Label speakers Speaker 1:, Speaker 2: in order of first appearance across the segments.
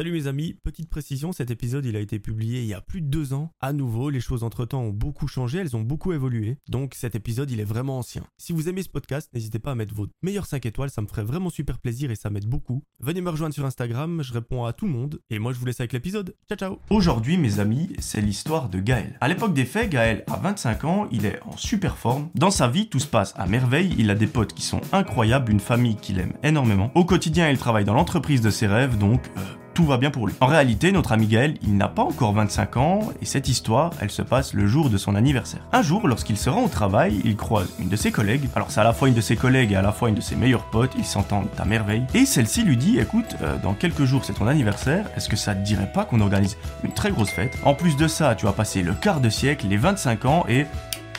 Speaker 1: Salut mes amis, petite précision, cet épisode il a été publié il y a plus de deux ans. À nouveau, les choses entre temps ont beaucoup changé, elles ont beaucoup évolué, donc cet épisode il est vraiment ancien. Si vous aimez ce podcast, n'hésitez pas à mettre vos meilleures 5 étoiles, ça me ferait vraiment super plaisir et ça m'aide beaucoup. Venez me rejoindre sur Instagram, je réponds à tout le monde, et moi je vous laisse avec l'épisode. Ciao ciao
Speaker 2: Aujourd'hui, mes amis, c'est l'histoire de Gaël. À l'époque des faits, Gaël a 25 ans, il est en super forme. Dans sa vie, tout se passe à merveille, il a des potes qui sont incroyables, une famille qu'il aime énormément. Au quotidien, il travaille dans l'entreprise de ses rêves, donc... euh, va bien pour lui. En réalité, notre ami Gaël, il n'a pas encore 25 ans, et cette histoire, elle se passe le jour de son anniversaire. Un jour, lorsqu'il se rend au travail, il croise une de ses collègues. Alors c'est à la fois une de ses collègues et à la fois une de ses meilleurs potes, ils s'entendent à merveille. Et celle-ci lui dit, écoute, euh, dans quelques jours c'est ton anniversaire, est-ce que ça te dirait pas qu'on organise une très grosse fête? En plus de ça, tu vas passer le quart de siècle, les 25 ans, et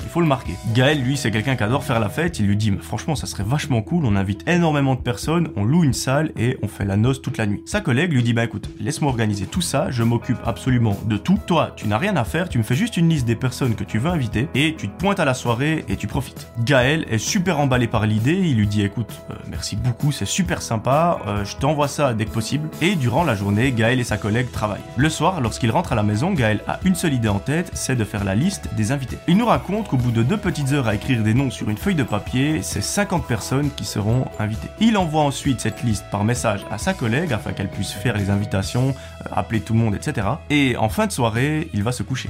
Speaker 2: il faut le marquer. Gaël, lui, c'est quelqu'un qui adore faire la fête. Il lui dit, franchement, ça serait vachement cool. On invite énormément de personnes, on loue une salle et on fait la noce toute la nuit. Sa collègue lui dit, bah écoute, laisse-moi organiser tout ça. Je m'occupe absolument de tout. Toi, tu n'as rien à faire. Tu me fais juste une liste des personnes que tu veux inviter et tu te pointes à la soirée et tu profites. Gaël est super emballé par l'idée. Il lui dit, écoute, euh, merci beaucoup, c'est super sympa. euh, je t'envoie ça dès que possible. Et durant la journée, Gaël et sa collègue travaillent. Le soir, lorsqu'il rentre à la maison, Gaël a une seule idée en tête, c'est de faire la liste des invités. Il nous raconte qu'au bout de deux petites heures à écrire des noms sur une feuille de papier, c'est 50 personnes qui seront invitées. Il envoie ensuite cette liste par message à sa collègue afin qu'elle puisse faire les invitations, euh, appeler tout le monde, etc. Et en fin de soirée, il va se coucher.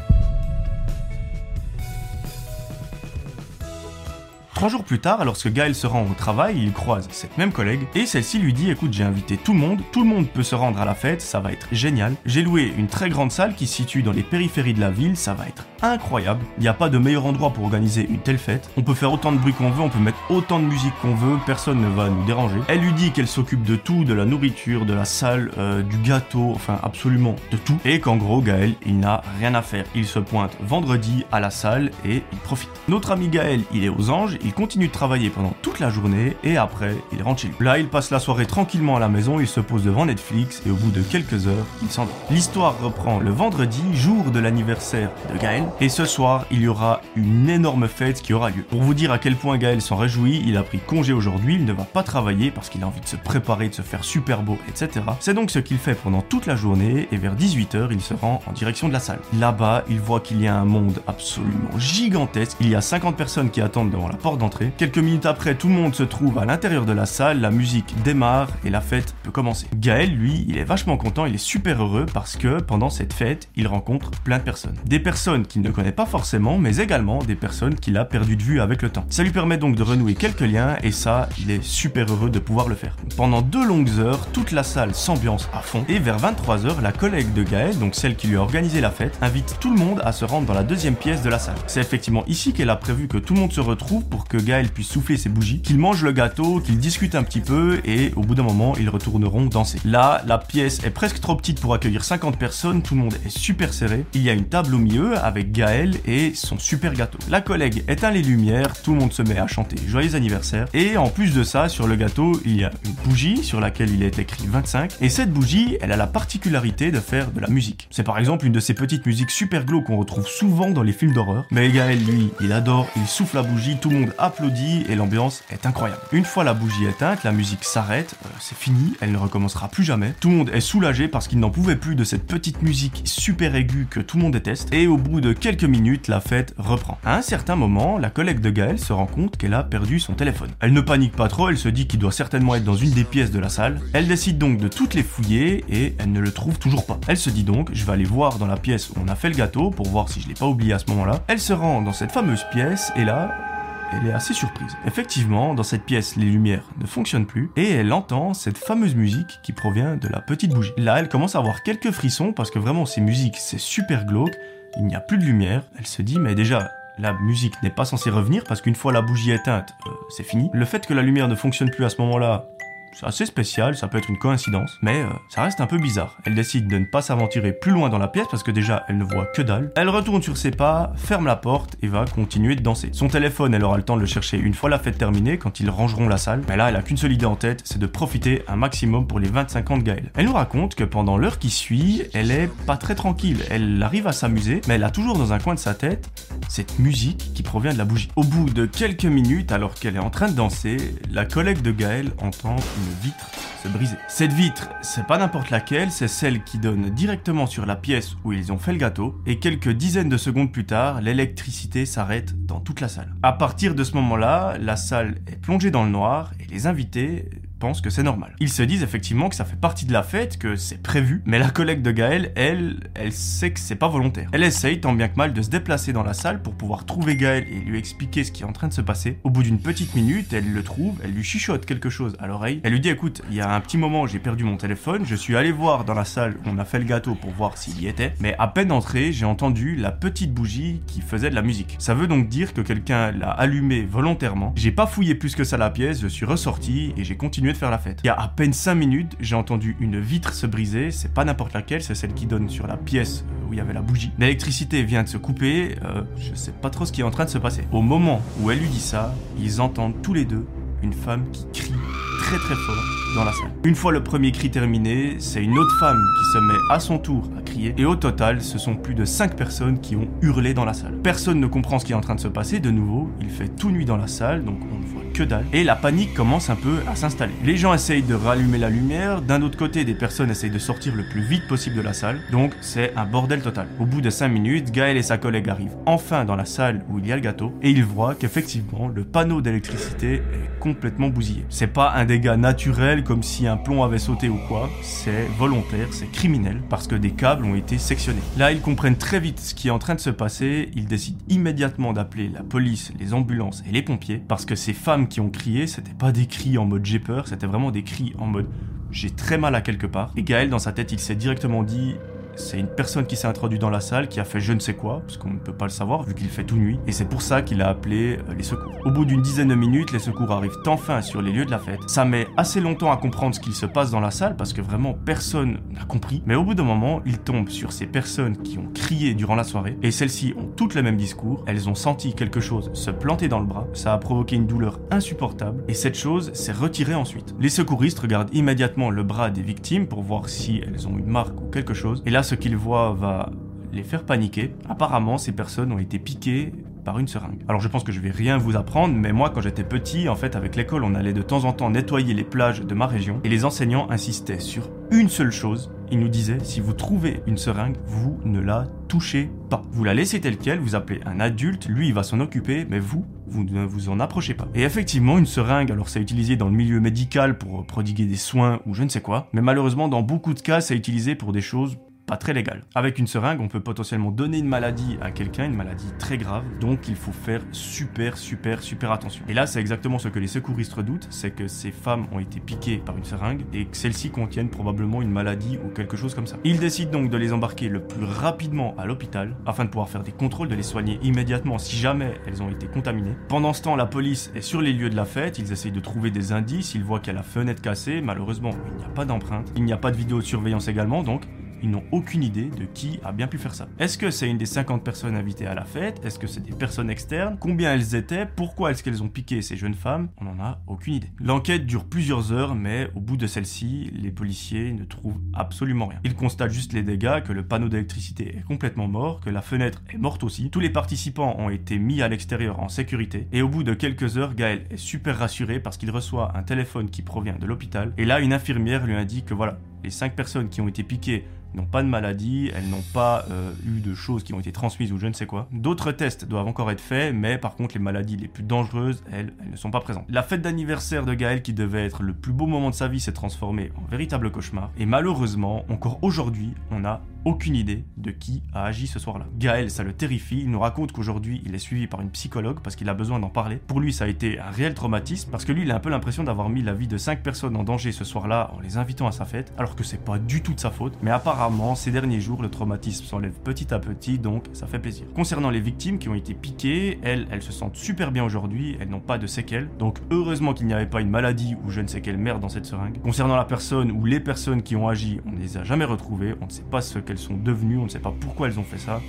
Speaker 2: Trois jours plus tard, lorsque Gaël se rend au travail, il croise cette même collègue et celle-ci lui dit écoute j'ai invité tout le monde, tout le monde peut se rendre à la fête, ça va être génial. J'ai loué une très grande salle qui se situe dans les périphéries de la ville, ça va être incroyable. Il n'y a pas de meilleur endroit pour organiser une telle fête. On peut faire autant de bruit qu'on veut, on peut mettre autant de musique qu'on veut, personne ne va nous déranger. Elle lui dit qu'elle s'occupe de tout, de la nourriture, de la salle, euh, du gâteau, enfin absolument de tout. Et qu'en gros Gaël, il n'a rien à faire. Il se pointe vendredi à la salle et il profite. Notre ami Gaël, il est aux anges, continue de travailler pendant toute la journée et après, il rentre chez lui. Là, il passe la soirée tranquillement à la maison, il se pose devant Netflix et au bout de quelques heures, il s'endort. L'histoire reprend le vendredi, jour de l'anniversaire de Gaël, et ce soir, il y aura une énorme fête qui aura lieu. Pour vous dire à quel point Gaël s'en réjouit, il a pris congé aujourd'hui, il ne va pas travailler parce qu'il a envie de se préparer, de se faire super beau, etc. C'est donc ce qu'il fait pendant toute la journée et vers 18h, il se rend en direction de la salle. Là-bas, il voit qu'il y a un monde absolument gigantesque. Il y a 50 personnes qui attendent devant la porte Quelques minutes après, tout le monde se trouve à l'intérieur de la salle, la musique démarre et la fête peut commencer. Gaël, lui, il est vachement content, il est super heureux parce que pendant cette fête, il rencontre plein de personnes. Des personnes qu'il ne connaît pas forcément, mais également des personnes qu'il a perdu de vue avec le temps. Ça lui permet donc de renouer quelques liens et ça, il est super heureux de pouvoir le faire. Pendant deux longues heures, toute la salle s'ambiance à fond et vers 23h, la collègue de Gaël, donc celle qui lui a organisé la fête, invite tout le monde à se rendre dans la deuxième pièce de la salle. C'est effectivement ici qu'elle a prévu que tout le monde se retrouve pour que Gaël puisse souffler ses bougies, qu'il mange le gâteau, qu'il discute un petit peu et au bout d'un moment, ils retourneront danser. Là, la pièce est presque trop petite pour accueillir 50 personnes, tout le monde est super serré. Il y a une table au milieu avec Gaël et son super gâteau. La collègue éteint les lumières, tout le monde se met à chanter joyeux anniversaire et en plus de ça, sur le gâteau, il y a une bougie sur laquelle il est écrit 25 et cette bougie, elle a la particularité de faire de la musique. C'est par exemple une de ces petites musiques super glow qu'on retrouve souvent dans les films d'horreur. Mais Gaël, lui, il adore, il souffle la bougie, tout le monde applaudit et l'ambiance est incroyable. Une fois la bougie éteinte, la musique s'arrête, euh, c'est fini, elle ne recommencera plus jamais. Tout le monde est soulagé parce qu'il n'en pouvait plus de cette petite musique super aiguë que tout le monde déteste. Et au bout de quelques minutes, la fête reprend. À un certain moment, la collègue de Gaël se rend compte qu'elle a perdu son téléphone. Elle ne panique pas trop, elle se dit qu'il doit certainement être dans une des pièces de la salle. Elle décide donc de toutes les fouiller et elle ne le trouve toujours pas. Elle se dit donc, je vais aller voir dans la pièce où on a fait le gâteau pour voir si je l'ai pas oublié à ce moment-là. Elle se rend dans cette fameuse pièce et là, elle est assez surprise. Effectivement, dans cette pièce, les lumières ne fonctionnent plus et elle entend cette fameuse musique qui provient de la petite bougie. Là, elle commence à avoir quelques frissons parce que vraiment ces musiques, c'est super glauque, il n'y a plus de lumière. Elle se dit, mais déjà, la musique n'est pas censée revenir parce qu'une fois la bougie éteinte, euh, c'est fini. Le fait que la lumière ne fonctionne plus à ce moment-là, c'est assez spécial, ça peut être une coïncidence, mais euh, ça reste un peu bizarre. Elle décide de ne pas s'aventurer plus loin dans la pièce parce que déjà elle ne voit que dalle. Elle retourne sur ses pas, ferme la porte et va continuer de danser. Son téléphone, elle aura le temps de le chercher une fois la fête terminée quand ils rangeront la salle. Mais là, elle a qu'une seule idée en tête, c'est de profiter un maximum pour les 25 ans de Gaël. Elle nous raconte que pendant l'heure qui suit, elle est pas très tranquille. Elle arrive à s'amuser, mais elle a toujours dans un coin de sa tête cette musique qui provient de la bougie. Au bout de quelques minutes, alors qu'elle est en train de danser, la collègue de Gaël entend une vitre se briser. Cette vitre, c'est pas n'importe laquelle, c'est celle qui donne directement sur la pièce où ils ont fait le gâteau, et quelques dizaines de secondes plus tard, l'électricité s'arrête dans toute la salle. À partir de ce moment-là, la salle est plongée dans le noir, et les invités pensent que c'est normal. Ils se disent effectivement que ça fait partie de la fête, que c'est prévu, mais la collègue de Gaël, elle, elle sait que c'est pas volontaire. Elle essaye tant bien que mal de se déplacer dans la salle pour pouvoir trouver Gaël et lui expliquer ce qui est en train de se passer. Au bout d'une petite minute, elle le trouve, elle lui chuchote quelque chose à l'oreille. Elle lui dit écoute, il y a un petit moment j'ai perdu mon téléphone, je suis allé voir dans la salle où on a fait le gâteau pour voir s'il y était, mais à peine entré, j'ai entendu la petite bougie qui faisait de la musique. Ça veut donc dire que quelqu'un l'a allumé volontairement. J'ai pas fouillé plus que ça la pièce, je suis ressorti et j'ai continué faire la fête. Il y a à peine 5 minutes, j'ai entendu une vitre se briser, c'est pas n'importe laquelle, c'est celle qui donne sur la pièce où il y avait la bougie. L'électricité vient de se couper, euh, je sais pas trop ce qui est en train de se passer. Au moment où elle lui dit ça, ils entendent tous les deux une femme qui crie très très fort dans la salle. Une fois le premier cri terminé, c'est une autre femme qui se met à son tour à crier et au total, ce sont plus de 5 personnes qui ont hurlé dans la salle. Personne ne comprend ce qui est en train de se passer, de nouveau, il fait tout nuit dans la salle, donc on ne voit que dalle, et la panique commence un peu à s'installer. Les gens essayent de rallumer la lumière, d'un autre côté, des personnes essayent de sortir le plus vite possible de la salle, donc c'est un bordel total. Au bout de 5 minutes, Gaël et sa collègue arrivent enfin dans la salle où il y a le gâteau, et ils voient qu'effectivement, le panneau d'électricité est complètement bousillé. C'est pas un dégât naturel comme si un plomb avait sauté ou quoi, c'est volontaire, c'est criminel, parce que des câbles ont été sectionnés. Là, ils comprennent très vite ce qui est en train de se passer, ils décident immédiatement d'appeler la police, les ambulances et les pompiers, parce que ces femmes qui ont crié, c'était pas des cris en mode j'ai peur, c'était vraiment des cris en mode j'ai très mal à quelque part. Et Gaël, dans sa tête, il s'est directement dit c'est une personne qui s'est introduite dans la salle, qui a fait je ne sais quoi, parce qu'on ne peut pas le savoir vu qu'il fait tout nuit, et c'est pour ça qu'il a appelé euh, les secours. Au bout d'une dizaine de minutes, les secours arrivent enfin sur les lieux de la fête. Ça met assez longtemps à comprendre ce qu'il se passe dans la salle, parce que vraiment personne n'a compris, mais au bout d'un moment, ils tombent sur ces personnes qui ont crié durant la soirée, et celles-ci ont toutes le même discours, elles ont senti quelque chose se planter dans le bras, ça a provoqué une douleur insupportable, et cette chose s'est retirée ensuite. Les secouristes regardent immédiatement le bras des victimes pour voir si elles ont une marque ou quelque chose, et là ce qu'ils voient va les faire paniquer. Apparemment, ces personnes ont été piquées par une seringue. Alors je pense que je vais rien vous apprendre, mais moi quand j'étais petit, en fait avec l'école, on allait de temps en temps nettoyer les plages de ma région et les enseignants insistaient sur une seule chose. Ils nous disaient si vous trouvez une seringue, vous ne la touchez pas. Vous la laissez telle quelle, vous appelez un adulte, lui il va s'en occuper, mais vous, vous ne vous en approchez pas. Et effectivement, une seringue, alors c'est utilisé dans le milieu médical pour prodiguer des soins ou je ne sais quoi, mais malheureusement dans beaucoup de cas c'est utilisé pour des choses très légal. Avec une seringue, on peut potentiellement donner une maladie à quelqu'un, une maladie très grave, donc il faut faire super, super, super attention. Et là, c'est exactement ce que les secouristes redoutent, c'est que ces femmes ont été piquées par une seringue et que celles-ci contiennent probablement une maladie ou quelque chose comme ça. Ils décident donc de les embarquer le plus rapidement à l'hôpital afin de pouvoir faire des contrôles, de les soigner immédiatement si jamais elles ont été contaminées. Pendant ce temps, la police est sur les lieux de la fête, ils essayent de trouver des indices, ils voient qu'il y a la fenêtre cassée, malheureusement, il n'y a pas d'empreinte, il n'y a pas de vidéo de surveillance également, donc ils n'ont aucune idée de qui a bien pu faire ça. Est-ce que c'est une des 50 personnes invitées à la fête? Est-ce que c'est des personnes externes? Combien elles étaient? Pourquoi est-ce qu'elles ont piqué ces jeunes femmes? On n'en a aucune idée. L'enquête dure plusieurs heures, mais au bout de celle-ci, les policiers ne trouvent absolument rien. Ils constatent juste les dégâts, que le panneau d'électricité est complètement mort, que la fenêtre est morte aussi. Tous les participants ont été mis à l'extérieur en sécurité, et au bout de quelques heures, Gaël est super rassuré parce qu'il reçoit un téléphone qui provient de l'hôpital, et là une infirmière lui indique que voilà, les 5 personnes qui ont été piquées n'ont pas de maladie, elles n'ont pas euh, eu de choses qui ont été transmises ou je ne sais quoi. D'autres tests doivent encore être faits, mais par contre les maladies les plus dangereuses, elles, elles ne sont pas présentes. La fête d'anniversaire de Gaël qui devait être le plus beau moment de sa vie s'est transformée en véritable cauchemar, et malheureusement, encore aujourd'hui, on n'a aucune idée de qui a agi ce soir-là. Gaël, ça le terrifie, il nous raconte qu'aujourd'hui il est suivi par une psychologue parce qu'il a besoin d'en parler. Pour lui, ça a été un réel traumatisme parce que lui, il a un peu l'impression d'avoir mis la vie de 5 personnes en danger ce soir-là en les invitant à sa fête, alors que c'est pas du tout de sa faute. Mais apparemment, ces derniers jours, le traumatisme s'enlève petit à petit, donc ça fait plaisir. Concernant les victimes qui ont été piquées, elles, elles se sentent super bien aujourd'hui, elles n'ont pas de séquelles, donc heureusement qu'il n'y avait pas une maladie ou je ne sais quelle merde dans cette seringue. Concernant la personne ou les personnes qui ont agi, on ne les a jamais retrouvées, on ne sait pas ce que elles sont devenues, on ne sait pas pourquoi elles ont fait ça.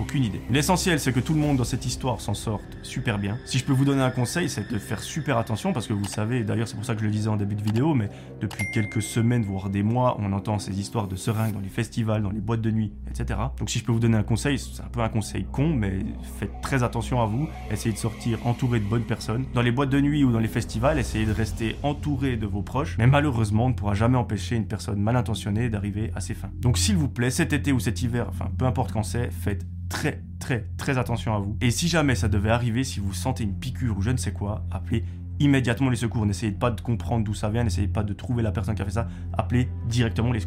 Speaker 2: Aucune idée. L'essentiel, c'est que tout le monde dans cette histoire s'en sorte super bien. Si je peux vous donner un conseil, c'est de faire super attention parce que vous savez, d'ailleurs c'est pour ça que je le disais en début de vidéo, mais depuis quelques semaines, voire des mois, on entend ces histoires de seringues dans les festivals, dans les boîtes de nuit, etc. Donc si je peux vous donner un conseil, c'est un peu un conseil con, mais faites très attention à vous. Essayez de sortir entouré de bonnes personnes. Dans les boîtes de nuit ou dans les festivals, essayez de rester entouré de vos proches. Mais malheureusement, on ne pourra jamais empêcher une personne mal intentionnée d'arriver à ses fins. Donc s'il vous plaît, cet été ou cet hiver, enfin peu importe quand c'est, faites très très très attention à vous. Et si jamais ça devait arriver, si vous sentez une piqûre ou je ne sais quoi, appelez immédiatement les secours. N'essayez pas de comprendre d'où ça vient, n'essayez pas de trouver la personne qui a fait ça, appelez directement les secours.